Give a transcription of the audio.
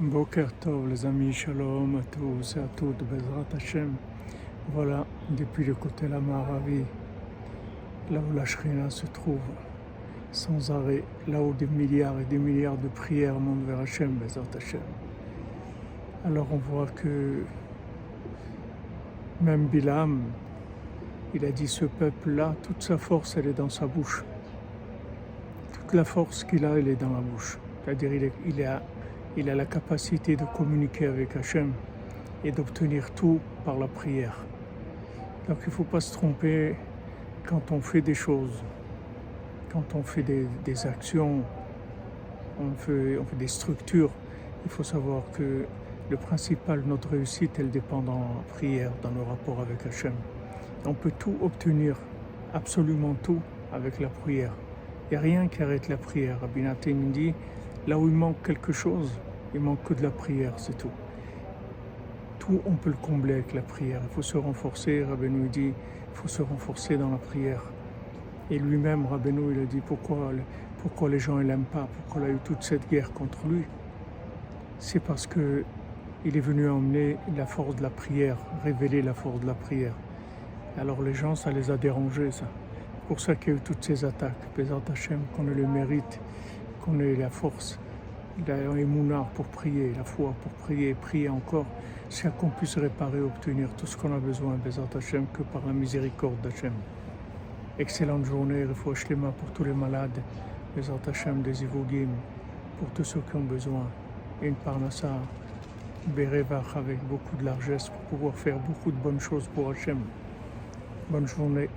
Boker Tov, les amis, shalom à tous et à toutes, Bezrat Hashem. Voilà, depuis le côté la Maravi, là où la Shrina se trouve, sans arrêt, là où des milliards et des milliards de prières montent vers Hashem, Bezrat Hashem. Alors on voit que même Bilam, il a dit ce peuple-là, toute sa force, elle est dans sa bouche. Toute la force qu'il a, elle est dans la bouche. C'est-à-dire, il, est, il a la capacité de communiquer avec Hachem et d'obtenir tout par la prière. Donc, il ne faut pas se tromper quand on fait des choses, quand on fait des, actions, on fait, on fait des structures. Il faut savoir que le principal, notre réussite, elle dépend dans la prière, dans le rapport avec Hachem. On peut tout obtenir, absolument tout, avec la prière. Il n'y a rien qui arrête la prière. Rabbi Nathan dit, là où il manque quelque chose, il manque que de la prière, c'est tout. Tout, on peut le combler avec la prière. Il faut se renforcer, Rabbeinu dit, il faut se renforcer dans la prière. Et lui-même, Rabbeinu, il a dit, pourquoi, les gens ne l'aiment pas, pourquoi il a eu toute cette guerre contre lui? C'est parce que il est venu emmener la force de la prière, révéler la force de la prière. Alors les gens, ça les a dérangés, ça. C'est pour ça qu'il y a eu toutes ces attaques. Pesant Hachem, qu'on ait le mérite, qu'on ait la force, l'émouna pour prier, la foi pour prier, prier encore, c'est qu'on puisse réparer, obtenir tout ce qu'on a besoin, Pesant Hachem, que par la miséricorde d'Hachem. Excellente journée, refouach les mains pour tous les malades, Pesant Hachem des Ivogim, pour tous ceux qui ont besoin. Une parnassa, Bérevach avec beaucoup de largesse pour pouvoir faire beaucoup de bonnes choses pour Hachem. Bonne journée.